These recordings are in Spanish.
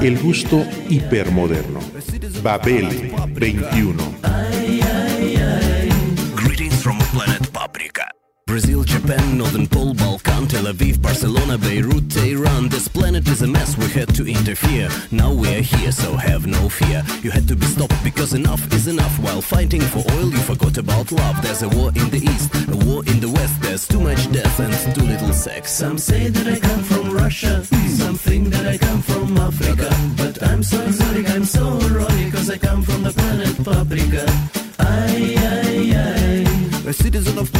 El gusto hipermoderno. Babel 21. Greetings from planet Paprika. Brazil, Japan, Northern Pole, Balkan, Tel Aviv, Barcelona, Beirut, Tehran. This planet is a mess, we had to interfere. Now we are here, so have no fear. You had to be stopped because enough is enough. While fighting for oil, you forgot about love. There's a war in the east, a war in the west. There's too much death and too little sex. Some say that I come from Russia, some think that I come from Africa. But I'm so sorry, I'm so roy, cause I come from the planet Paprika. A citizen of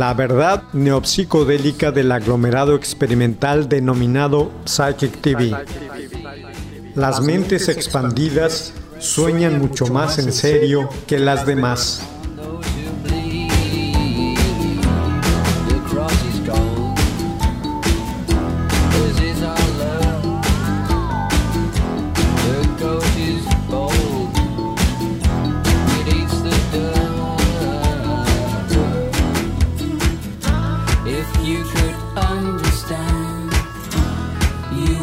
La verdad neopsicodélica del aglomerado experimental denominado Psychic TV. Las mentes expandidas sueñan mucho más en serio que las demás.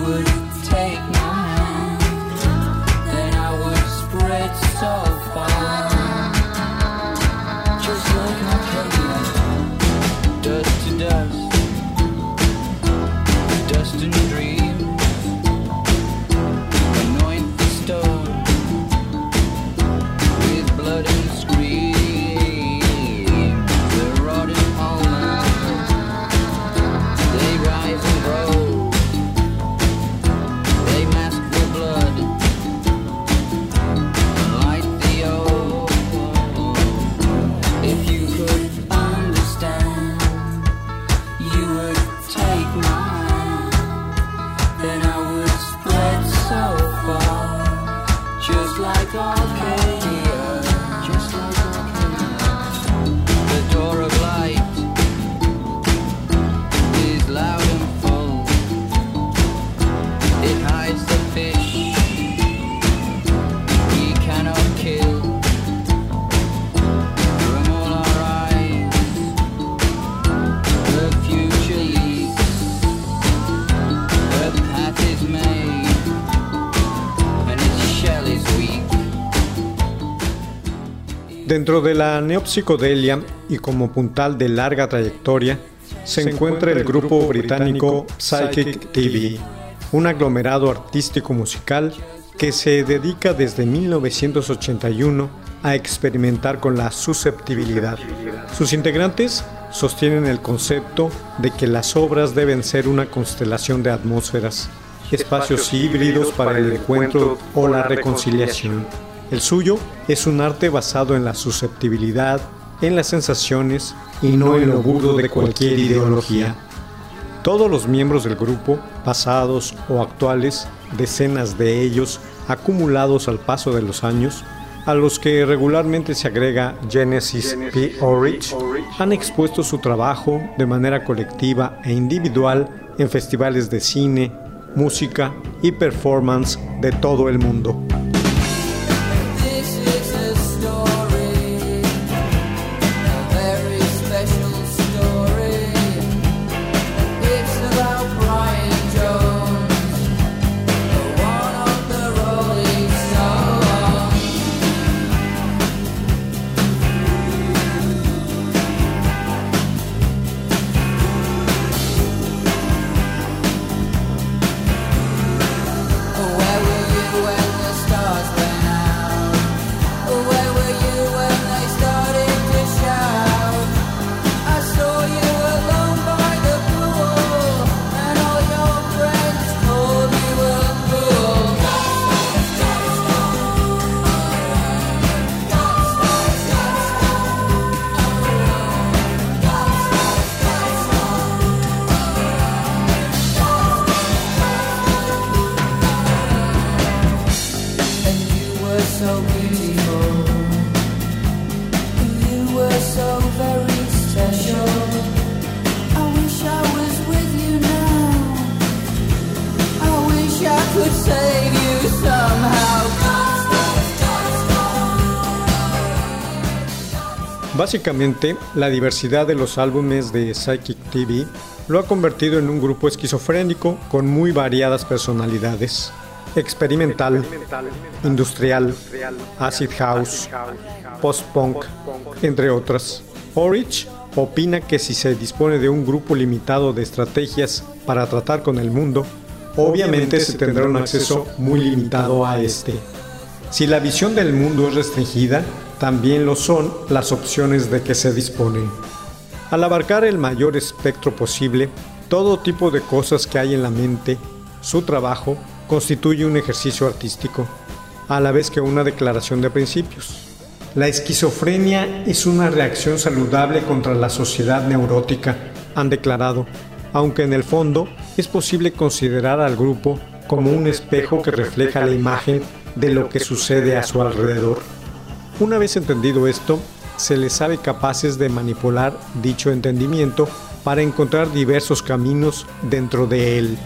Would Dentro de la neopsicodelia y como puntal de larga trayectoria, se encuentra el grupo británico Psychic TV, un aglomerado artístico musical que se dedica desde 1981 a experimentar con la susceptibilidad. Sus integrantes sostienen el concepto de que las obras deben ser una constelación de atmósferas, espacios híbridos para el encuentro o la reconciliación. El suyo es un arte basado en la susceptibilidad, en las sensaciones y no en lo burdo de cualquier ideología. Todos los miembros del grupo, pasados o actuales, decenas de ellos acumulados al paso de los años, a los que regularmente se agrega Genesis P. Orridge, han expuesto su trabajo de manera colectiva e individual en festivales de cine, música y performance de todo el mundo. Básicamente, la diversidad de los álbumes de Psychic TV lo ha convertido en un grupo esquizofrénico con muy variadas personalidades. Experimental, industrial, acid house, post-punk, entre otras. Orich opina que si se dispone de un grupo limitado de estrategias para tratar con el mundo, obviamente se tendrá un acceso muy limitado a este. Si la visión del mundo es restringida, también lo son las opciones de que se disponen. Al abarcar el mayor espectro posible, todo tipo de cosas que hay en la mente, su trabajo constituye un ejercicio artístico, a la vez que una declaración de principios. La esquizofrenia es una reacción saludable contra la sociedad neurótica, han declarado, aunque en el fondo es posible considerar al grupo como un espejo que refleja la imagen de lo que sucede a su alrededor. Una vez entendido esto, se les sabe capaces de manipular dicho entendimiento para encontrar diversos caminos dentro de él.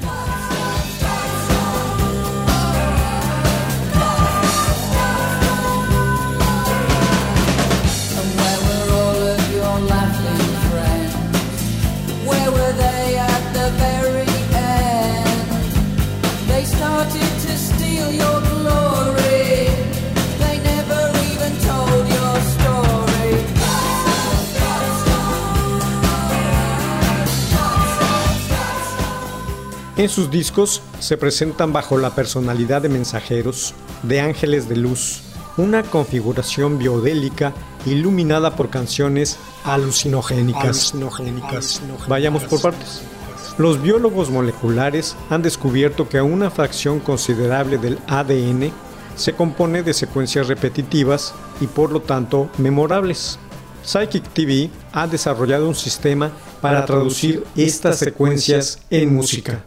En sus discos se presentan bajo la personalidad de mensajeros, de ángeles de luz, una configuración biodélica iluminada por canciones alucinogénicas. Vayamos por partes. Los biólogos moleculares han descubierto que una fracción considerable del ADN se compone de secuencias repetitivas y por lo tanto memorables. Psychic TV ha desarrollado un sistema para traducir estas secuencias en música.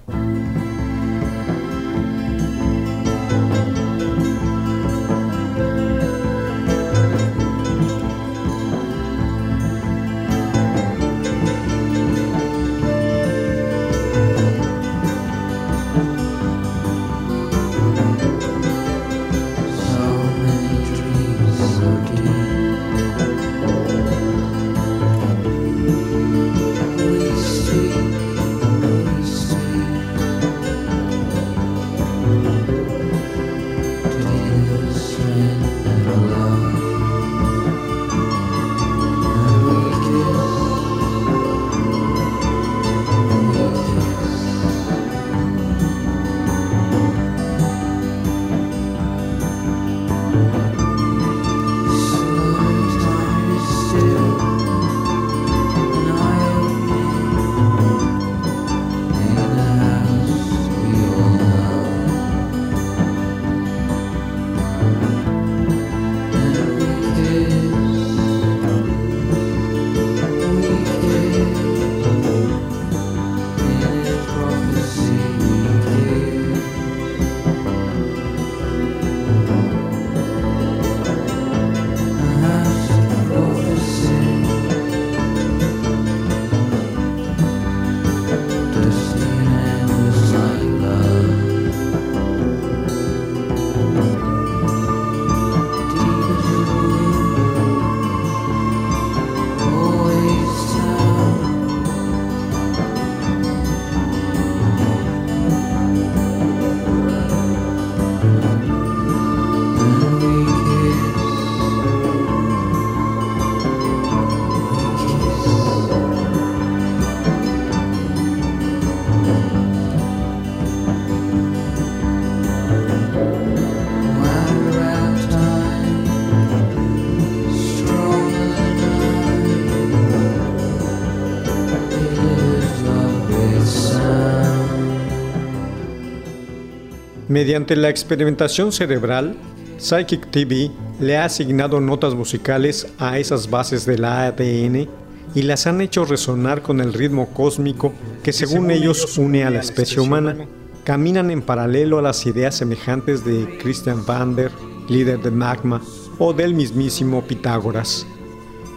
Mediante la experimentación cerebral, Psychic TV le ha asignado notas musicales a esas bases del ADN y las han hecho resonar con el ritmo cósmico que según ellos une a la especie humana. Caminan en paralelo a las ideas semejantes de Christian Vander, líder de Magma, o del mismísimo Pitágoras.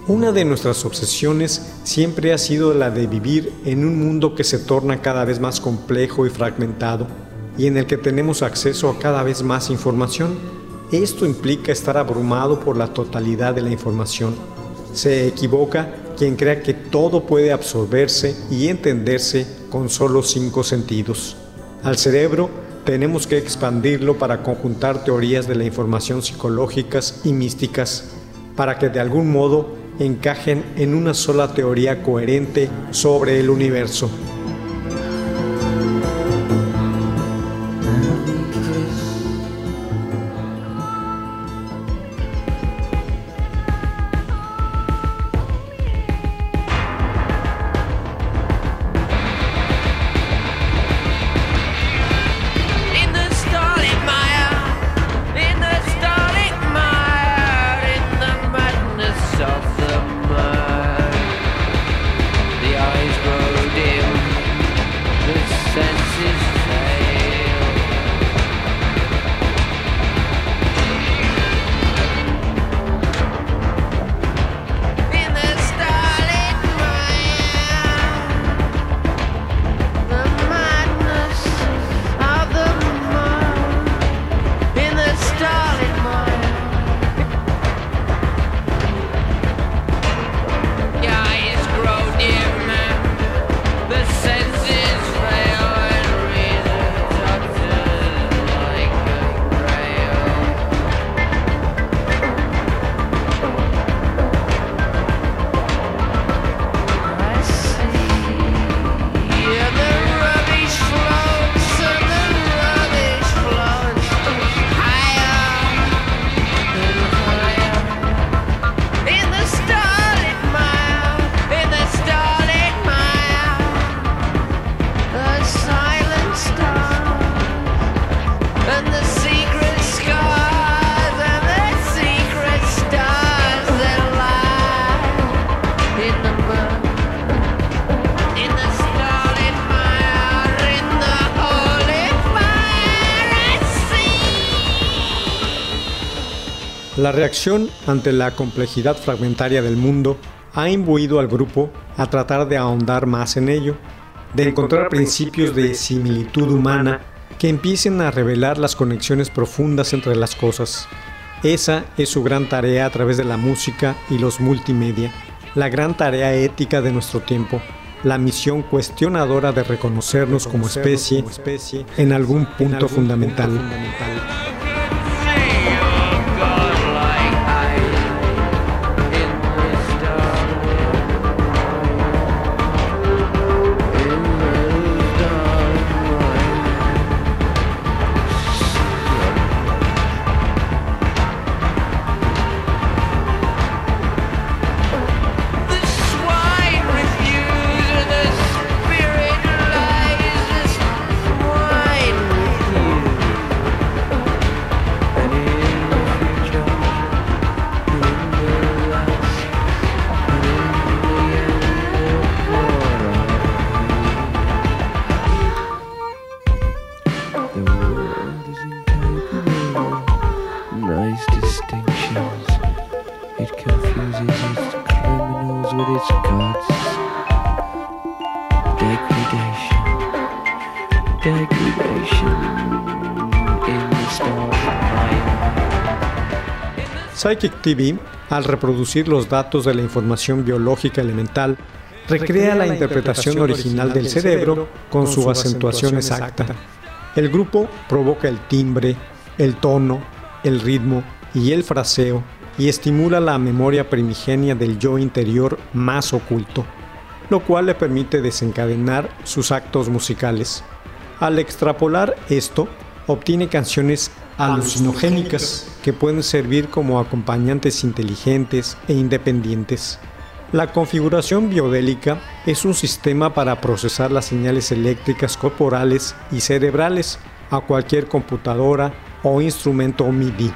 Una de nuestras obsesiones siempre ha sido la de vivir en un mundo que se torna cada vez más complejo y fragmentado, y en el que tenemos acceso a cada vez más información. Esto implica estar abrumado por la totalidad de la información. Se equivoca quien crea que todo puede absorberse y entenderse con solo cinco sentidos. Al cerebro tenemos que expandirlo para conjuntar teorías de la información psicológicas y místicas, para que de algún modo encajen en una sola teoría coherente sobre el universo. La reacción ante la complejidad fragmentaria del mundo ha imbuido al grupo a tratar de ahondar más en ello, de encontrar principios de similitud humana que empiecen a revelar las conexiones profundas entre las cosas. Esa es su gran tarea a través de la música y los multimedia, la gran tarea ética de nuestro tiempo, la misión cuestionadora de reconocernos como especie en algún punto fundamental. Psychic TV, al reproducir los datos de la información biológica elemental, recrea la interpretación original del cerebro con su acentuación exacta. El grupo provoca el timbre, el tono, el ritmo y el fraseo y estimula la memoria primigenia del yo interior más oculto, lo cual le permite desencadenar sus actos musicales. Al extrapolar esto, obtiene canciones alucinogénicas que pueden servir como acompañantes inteligentes e independientes. La configuración biodélica es un sistema para procesar las señales eléctricas corporales y cerebrales a cualquier computadora o instrumento MIDI.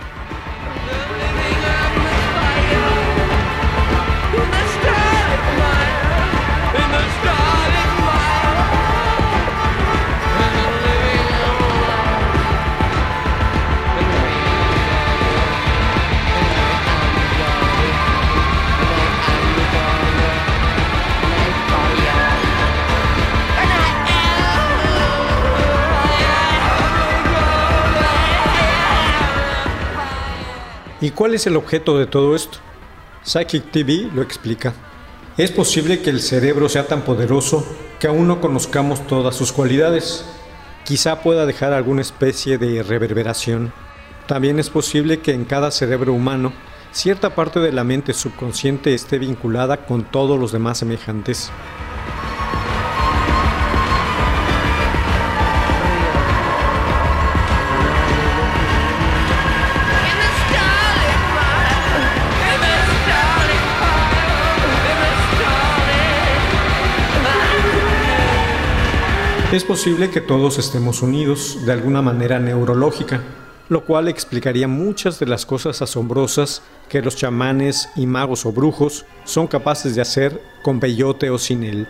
¿Y cuál es el objeto de todo esto? Psychic TV lo explica. Es posible que el cerebro sea tan poderoso que aún no conozcamos todas sus cualidades. Quizá pueda dejar alguna especie de reverberación. También es posible que en cada cerebro humano cierta parte de la mente subconsciente esté vinculada con todos los demás semejantes. Es posible que todos estemos unidos de alguna manera neurológica, lo cual explicaría muchas de las cosas asombrosas que los chamanes y magos o brujos son capaces de hacer con peyote o sin él.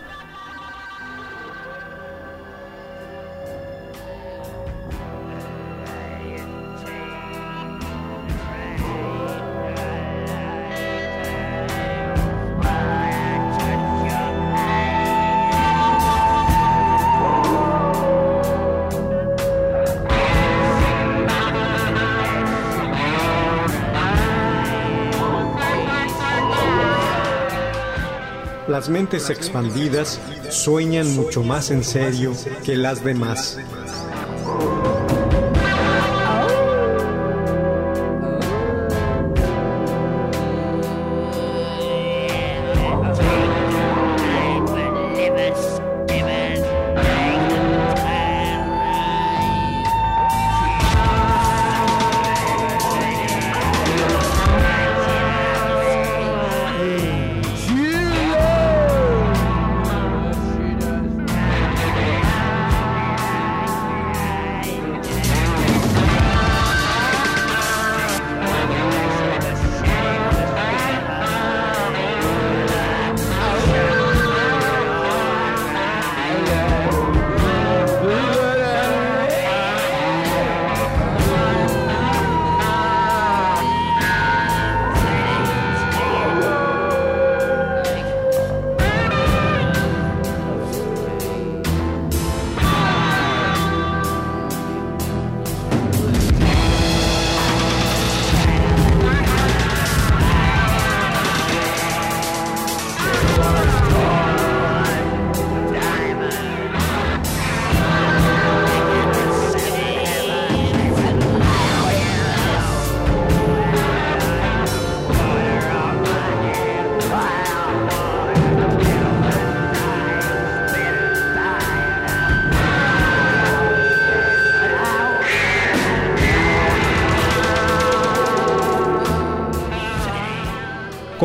Expandidas sueñan mucho más en serio que las demás.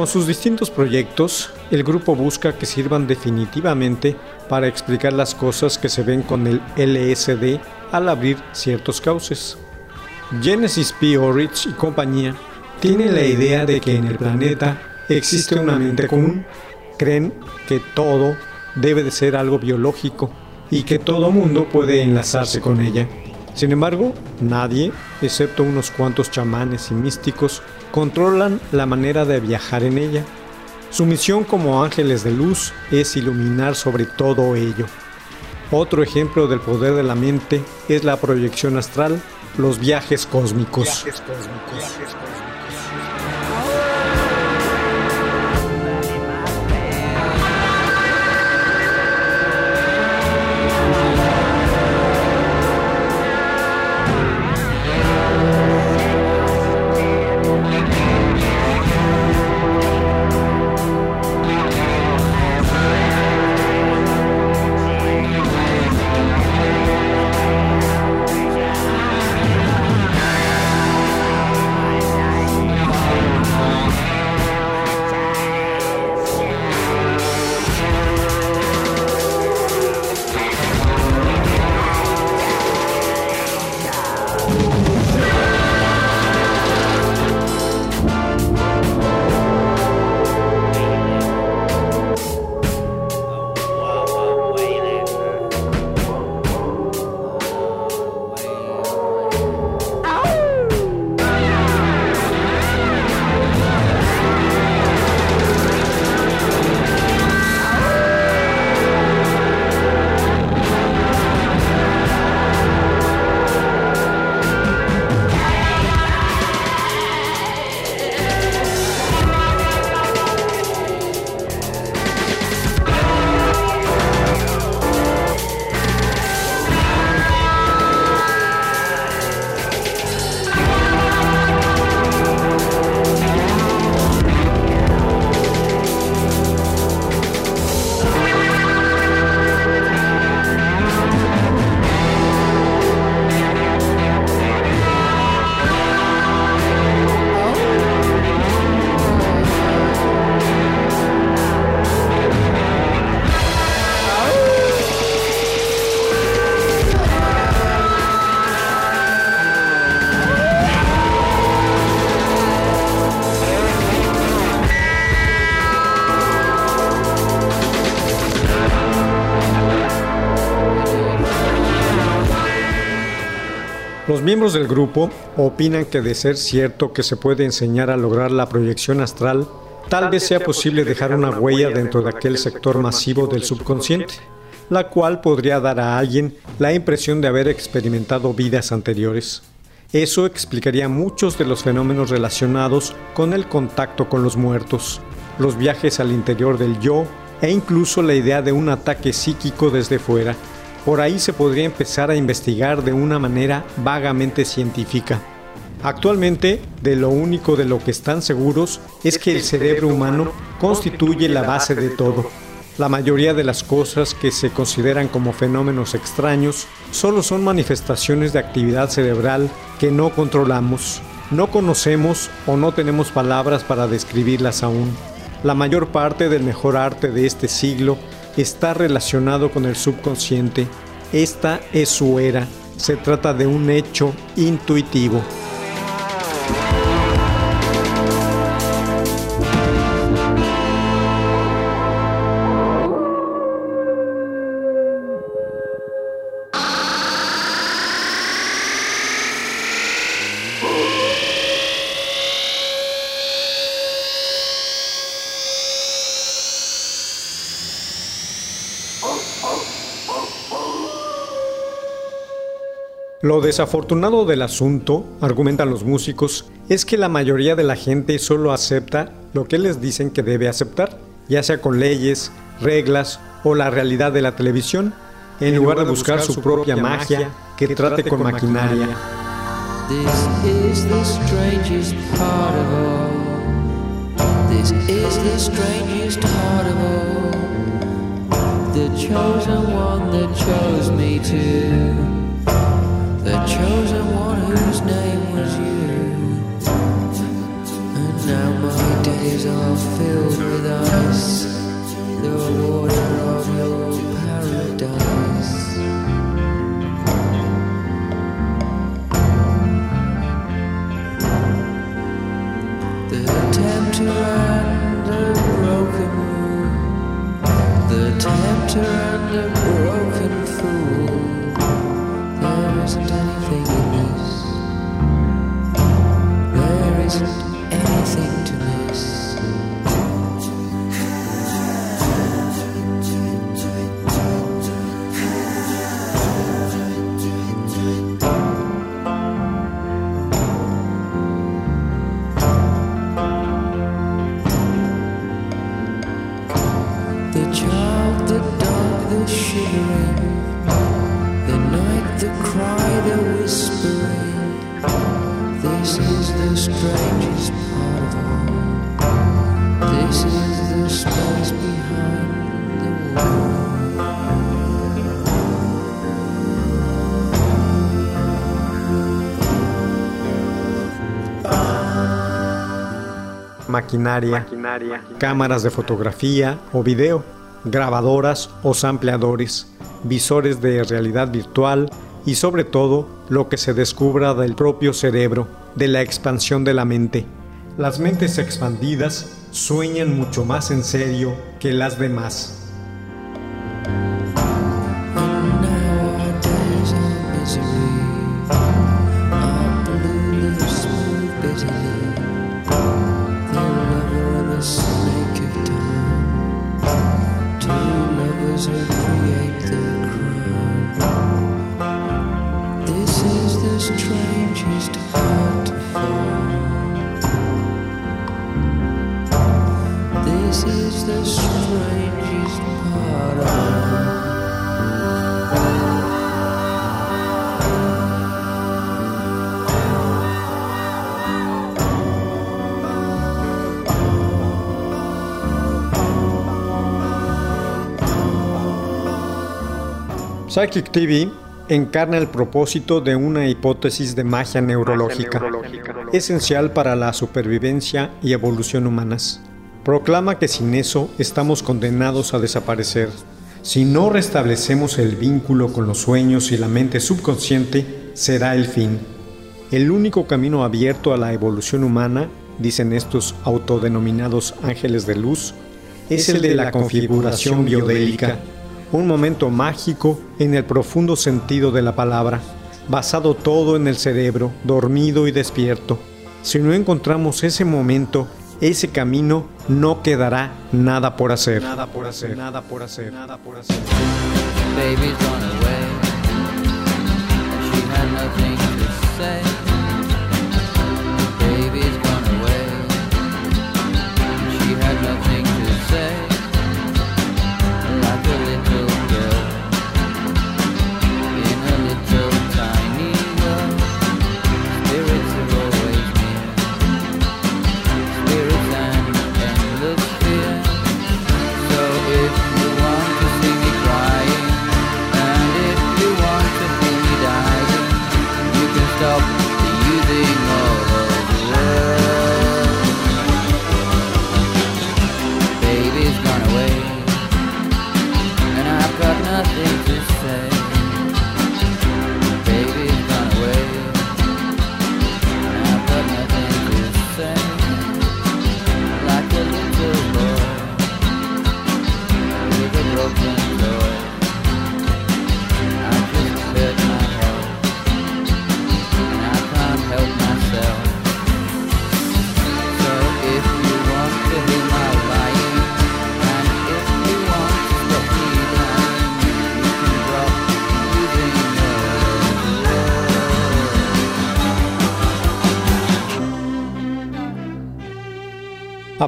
Con sus distintos proyectos, el grupo busca que sirvan definitivamente para explicar las cosas que se ven con el LSD al abrir ciertos cauces. Genesis P. Orridge y compañía tienen la idea de que en el planeta existe una mente común. Creen que todo debe de ser algo biológico y que todo mundo puede enlazarse con ella. Sin embargo, nadie, excepto unos cuantos chamanes y místicos, controlan la manera de viajar en ella. Su misión como ángeles de luz es iluminar sobre todo ello. Otro ejemplo del poder de la mente es la proyección astral, los viajes cósmicos. Miembros del grupo opinan que de ser cierto que se puede enseñar a lograr la proyección astral, tal vez sea posible dejar una huella dentro de aquel sector masivo del subconsciente, la cual podría dar a alguien la impresión de haber experimentado vidas anteriores. Eso explicaría muchos de los fenómenos relacionados con el contacto con los muertos, los viajes al interior del yo e incluso la idea de un ataque psíquico desde fuera. Por ahí se podría empezar a investigar de una manera vagamente científica. Actualmente, de lo único de lo que están seguros es que el cerebro humano constituye la base de todo. La mayoría de las cosas que se consideran como fenómenos extraños solo son manifestaciones de actividad cerebral que no controlamos, no conocemos o no tenemos palabras para describirlas aún. La mayor parte del mejor arte de este siglo está relacionado con el subconsciente. Esta es su era. Se trata de un hecho intuitivo. Lo desafortunado del asunto, argumentan los músicos, es que la mayoría de la gente solo acepta lo que les dicen que debe aceptar, ya sea con leyes, reglas o la realidad de la televisión, en lugar de buscar su propia magia que trate con maquinaria. The chosen one whose name was you. And now my days are filled with ice. The water of your paradise. The tempter and the broken moon. The tempter and the broken fool wasn't anything Maquinaria, cámaras de fotografía o video, grabadoras o sampleadores, visores de realidad virtual y sobre todo lo que se descubra del propio cerebro, de la expansión de la mente. Las mentes expandidas sueñan mucho más en serio que las demás. Psychic TV encarna el propósito de una hipótesis de magia neurológica, esencial para la supervivencia y evolución humanas. Proclama que sin eso estamos condenados a desaparecer. Si no restablecemos el vínculo con los sueños y la mente subconsciente, será el fin. El único camino abierto a la evolución humana, dicen estos autodenominados ángeles de luz, es el de la configuración biodélica, un momento mágico en el profundo sentido de la palabra. basado todo en el cerebro, dormido y despierto. Si no encontramos ese momento, ese camino, no quedará nada por hacer. Nada por hacer, nada por hacer, nada por hacer. baby's gone away. And she had nothing to say.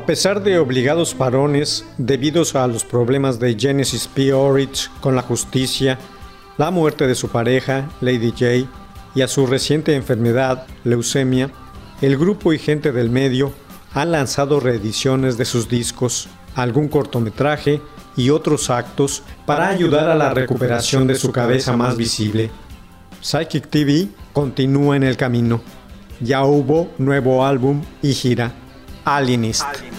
Pesar de obligados parones debidos a los problemas de Genesis P. Orridge con la justicia, la muerte de su pareja, Lady J, y a su reciente enfermedad, leucemia, el grupo y gente del medio han lanzado reediciones de sus discos, algún cortometraje y otros actos para ayudar a la recuperación de su cabeza más visible. Psychic TV continúa en el camino. Ya hubo nuevo álbum y gira. Alienist.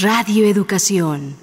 Radio Educación